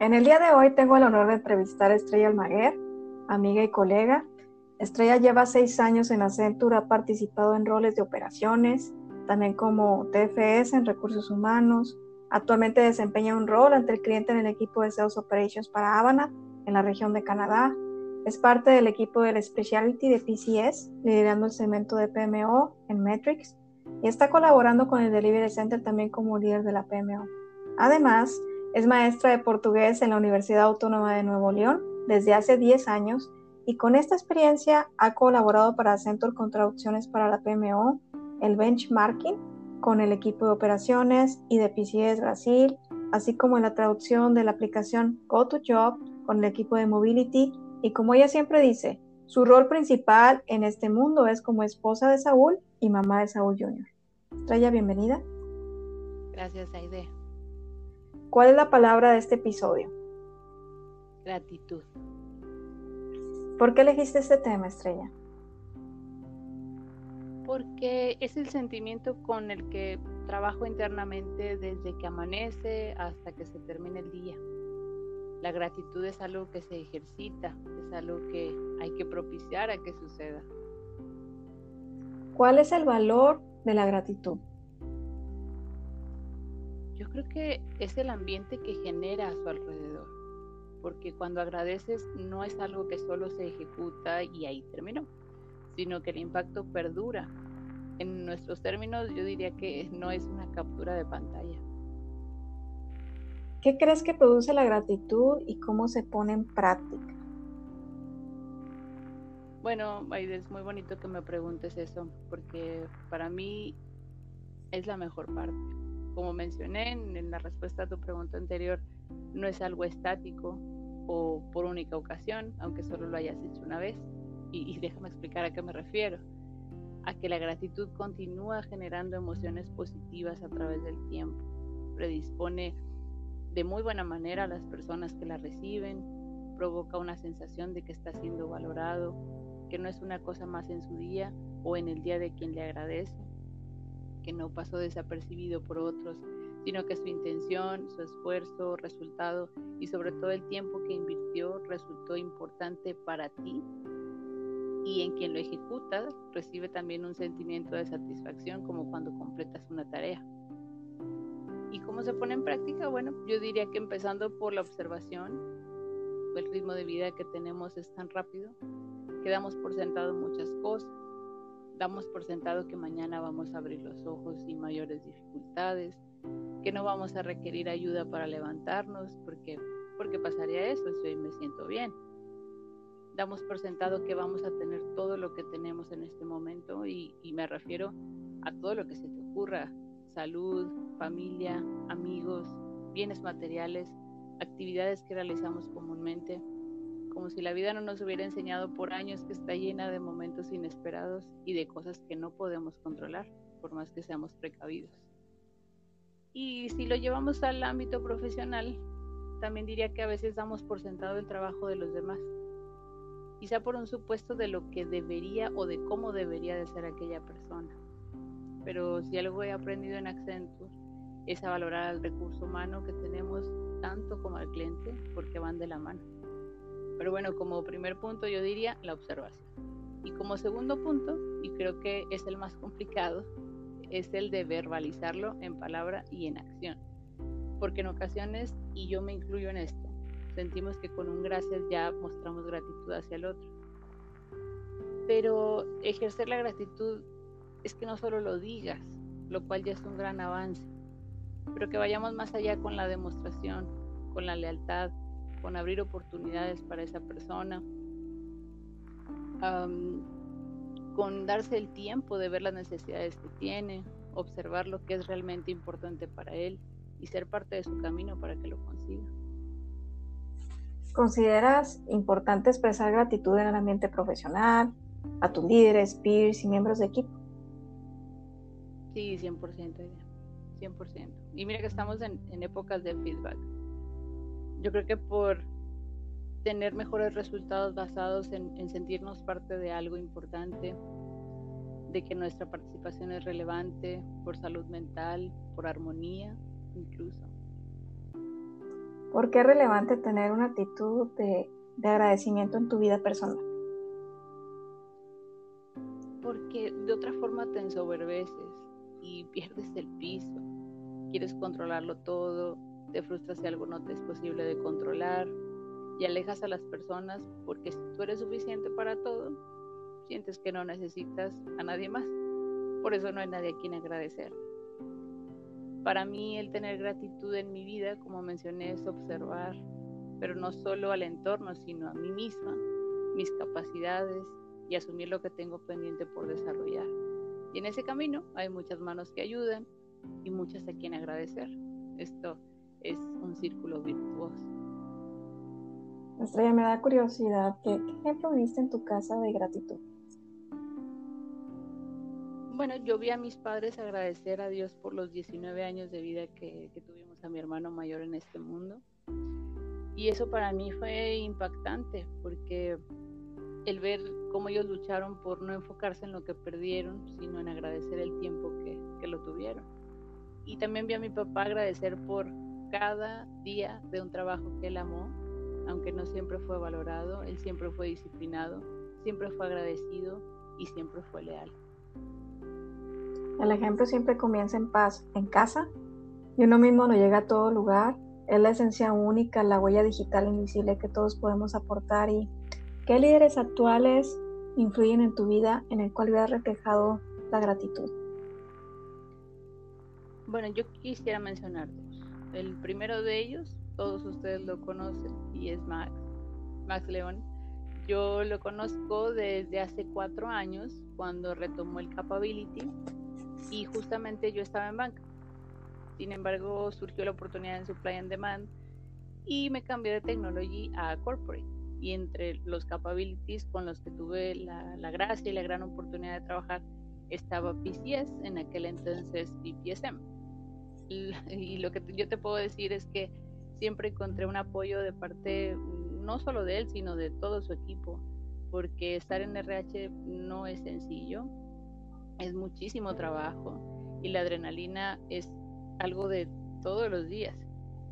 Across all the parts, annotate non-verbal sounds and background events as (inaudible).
En el día de hoy tengo el honor de entrevistar a Estrella Almaguer, amiga y colega. Estrella lleva seis años en Accenture, ha participado en roles de operaciones, también como TFS en recursos humanos. Actualmente desempeña un rol ante el cliente en el equipo de Sales Operations para Havana, en la región de Canadá. Es parte del equipo del Specialty de PCS, liderando el segmento de PMO en Metrics, y está colaborando con el Delivery Center también como líder de la PMO. Además, es maestra de portugués en la Universidad Autónoma de Nuevo León desde hace 10 años y con esta experiencia ha colaborado para Accenture con traducciones para la PMO, el benchmarking con el equipo de operaciones y de PCS Brasil, así como en la traducción de la aplicación GoToJob con el equipo de Mobility y como ella siempre dice, su rol principal en este mundo es como esposa de Saúl y mamá de Saúl Jr. Estrella, bienvenida. Gracias, Aide. ¿Cuál es la palabra de este episodio? Gratitud. ¿Por qué elegiste este tema, Estrella? Porque es el sentimiento con el que trabajo internamente desde que amanece hasta que se termina el día. La gratitud es algo que se ejercita, es algo que hay que propiciar a que suceda. ¿Cuál es el valor de la gratitud? Yo creo que es el ambiente que genera a su alrededor, porque cuando agradeces no es algo que solo se ejecuta y ahí terminó, sino que el impacto perdura. En nuestros términos yo diría que no es una captura de pantalla. ¿Qué crees que produce la gratitud y cómo se pone en práctica? Bueno, Aide, es muy bonito que me preguntes eso, porque para mí es la mejor parte como mencioné en, la respuesta a tu pregunta anterior, no es algo estático o por única ocasión, aunque solo lo hayas hecho una vez. Y, déjame explicar a qué me refiero. A que la gratitud continúa generando emociones positivas a través del tiempo. Predispone de muy buena manera a las personas que la reciben, provoca una sensación de que está siendo valorado, que no es una cosa más en su día o en el día de quien le agradece que no pasó desapercibido por otros, sino que su intención, su esfuerzo, resultado y sobre todo el tiempo que invirtió resultó importante para ti y en quien lo ejecuta recibe también un sentimiento de satisfacción como cuando completas una tarea. ¿Y cómo se pone en práctica? Bueno, yo diría que empezando por la observación, el ritmo de vida que tenemos es tan rápido, que damos por sentado muchas cosas damos por sentado que mañana vamos a abrir los ojos sin mayores dificultades, que no vamos a requerir ayuda para levantarnos, porque, porque pasaría eso si hoy me siento bien. Damos por sentado que vamos a tener todo lo que tenemos en este momento y, y me refiero a todo lo que se te ocurra, salud, familia, amigos, bienes materiales, actividades que realizamos comúnmente como si la vida no nos hubiera enseñado por años que está llena de momentos inesperados y de cosas que no podemos controlar, por más que seamos precavidos. Y si lo llevamos al ámbito profesional, también diría que a veces damos por sentado el trabajo de los demás, quizá por un supuesto de lo que debería o de cómo debería de ser aquella persona. Pero si algo he aprendido en Accenture es a valorar al recurso humano que tenemos tanto como al cliente, porque van de la mano. Pero bueno, como primer punto yo diría la observación. Y como segundo punto, y creo que es el más (laughs) complicado, es el de verbalizarlo en palabra y en acción. Porque en ocasiones, y yo me incluyo en esto, sentimos que con un gracias ya mostramos gratitud hacia el otro. Pero ejercer la gratitud es que no solo lo digas, lo cual ya es un gran avance, pero que vayamos más allá con la demostración, con la lealtad, con abrir oportunidades para esa persona, con darse el tiempo de ver las necesidades que tiene, observar lo que es realmente importante para él y ser parte de su camino para que lo consiga. ¿Consideras importante expresar gratitud en el ambiente profesional, a tus líderes, peers y miembros de equipo? Sí, 100%, 100%. Y mira que estamos en, en épocas de feedback yo creo que por tener mejores resultados basados en, sentirnos parte de algo importante, de que nuestra participación es relevante por salud mental, por armonía incluso. ¿Por qué es relevante tener una actitud de, de agradecimiento en tu vida personal? Porque de otra forma te ensoberbeces y (laughs) pierdes el piso. Quieres controlarlo todo, te frustras si algo no te es posible de controlar y alejas a las personas porque si tú eres suficiente para todo, sientes que no necesitas a nadie más. Por eso no hay nadie a quien agradecer. Para mí el tener gratitud en mi vida, como mencioné, es observar, pero no solo al entorno, sino a mí misma, mis capacidades y asumir lo que tengo pendiente por desarrollar. Y en ese camino hay muchas manos que ayudan y muchas a quien agradecer. Esto es un círculo virtuoso. Estrella, me da curiosidad, ¿qué, qué ejemplo viste en tu casa de gratitud? Bueno, yo vi a mis padres agradecer a Dios por los 19 años de vida que, que tuvimos a mi hermano mayor en este mundo. Y eso para mí fue impactante porque el ver cómo ellos lucharon por no enfocarse en lo que perdieron, sino en agradecer el tiempo que, que, lo tuvieron. Y también vi a mi papá agradecer por cada día de un trabajo que él amó, aunque no siempre fue valorado, él siempre fue disciplinado, siempre fue agradecido y siempre fue leal. El ejemplo siempre comienza en paz, en casa, y uno mismo no llega a todo lugar. Es la esencia única, la huella digital invisible que todos podemos aportar. ¿Y qué líderes actuales influyen en tu vida en el cual hubieras reflejado la gratitud? Bueno, yo quisiera mencionar dos. El primero de ellos, todos ustedes lo conocen, y es Max, Max León. Yo lo conozco desde hace cuatro años, cuando retomó el Capability y justamente yo estaba en banca. Sin embargo, surgió la oportunidad en Supply and Demand y me cambié de Technology a Corporate. Y entre los capabilities con los que tuve la, la gracia y la gran oportunidad de trabajar estaba PCS, en aquel entonces PPSM. (laughs) Y, lo que yo te puedo decir es que siempre encontré un apoyo de parte no solo de él, sino de todo su equipo, porque estar en RH no es sencillo, es muchísimo trabajo y la adrenalina es algo de todos los días.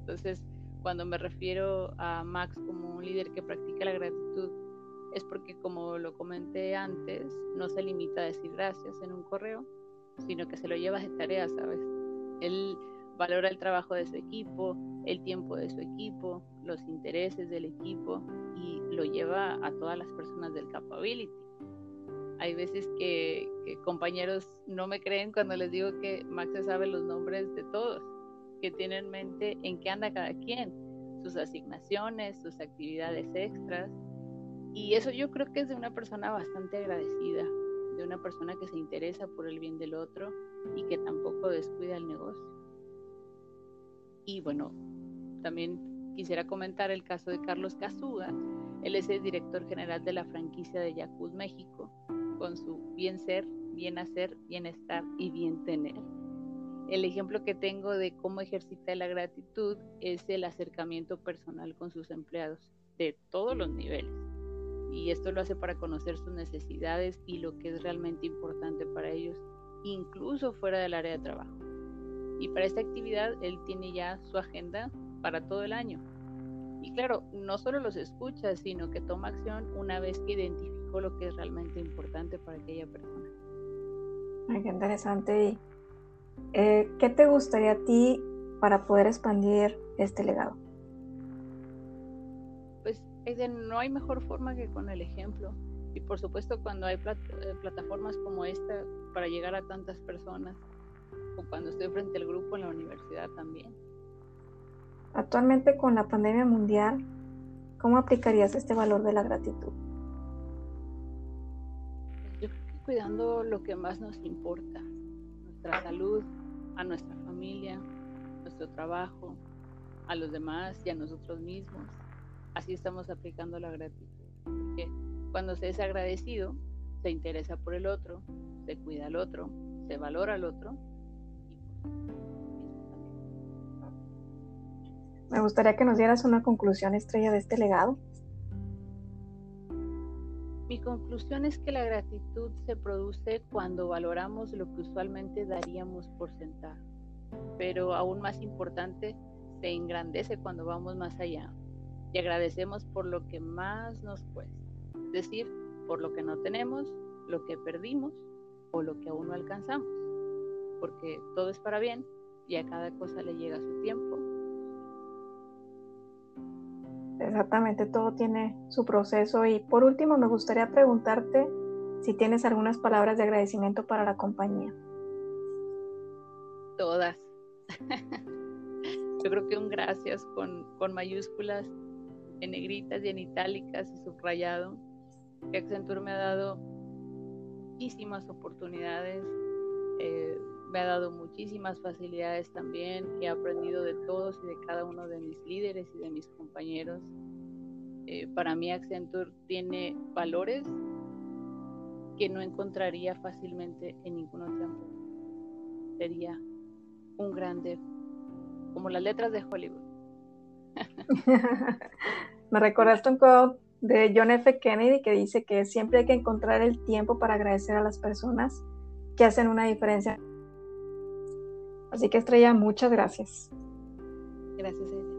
Entonces, cuando me refiero a Max como un líder que practica la gratitud, es porque como lo comenté antes, no se limita a decir gracias en un correo, sino que se lo lleva de tarea, ¿sabes? Él valora el trabajo de su equipo, el tiempo de su equipo, los intereses del equipo y lo lleva a todas las personas del capability hay veces que, compañeros no me creen cuando les digo que Max sabe los nombres de todos, que tiene en mente en qué anda cada quien, sus asignaciones, sus actividades extras. Y eso yo creo que es de una persona bastante agradecida, de una persona que se interesa por el bien del otro y que tampoco descuida el negocio. Y bueno, también quisiera comentar el caso de Carlos Casuga. Él es el director general de la franquicia de Yakult México con su bien ser, bien hacer, bienestar y bien tener. El ejemplo que tengo de cómo ejercita la gratitud es el acercamiento personal con sus empleados de todos los niveles. Y esto lo hace para conocer sus necesidades y lo que es realmente importante para ellos, incluso fuera del área de trabajo. Y para esta actividad él tiene ya su agenda para todo el año. Y claro, no solo los escucha, sino que toma acción una vez que identifica lo que es realmente importante para aquella persona. Ay, qué interesante. Eh, ¿Qué te gustaría a ti para poder expandir este legado? Pues no hay mejor forma que con el ejemplo. Y por supuesto cuando hay eh, plataformas como esta para llegar a tantas personas, o cuando estoy frente al grupo en la universidad también. Actualmente con la pandemia mundial, ¿cómo aplicarías este valor de la gratitud? cuidando lo que más nos importa, nuestra salud, a nuestra familia, nuestro trabajo, a los demás y a nosotros mismos. Así estamos aplicando la gratitud. Porque cuando se es agradecido, se interesa por el otro, se cuida al otro, se valora al otro. Me gustaría que nos dieras una conclusión estrella de este legado. Mi conclusión es que la gratitud se produce cuando valoramos lo que usualmente daríamos por sentado, pero aún más importante, te engrandece cuando vamos más allá y agradecemos por lo que más nos cuesta, es decir, por lo que no tenemos, lo que perdimos o lo que aún no alcanzamos, porque todo es para bien y a cada cosa le llega su tiempo. Exactamente, todo tiene su proceso y por último me gustaría preguntarte si tienes algunas palabras de agradecimiento para la compañía. Todas. (laughs) Yo creo que un gracias con, con mayúsculas, en negritas y en itálicas y subrayado, que Accenture me ha dado muchísimas oportunidades, eh, me ha dado muchísimas facilidades también, he aprendido de todos y de cada uno de mis líderes y de mis compañeros. Eh, para mí Accenture tiene valores que no encontraría fácilmente en ninguna otra empresa. Sería un grande, como las letras de Hollywood. (laughs) Me recordaste un quote de John F. Kennedy que dice que siempre hay que encontrar el tiempo para agradecer a las personas que hacen una diferencia. Así que Estrella, muchas gracias. Gracias.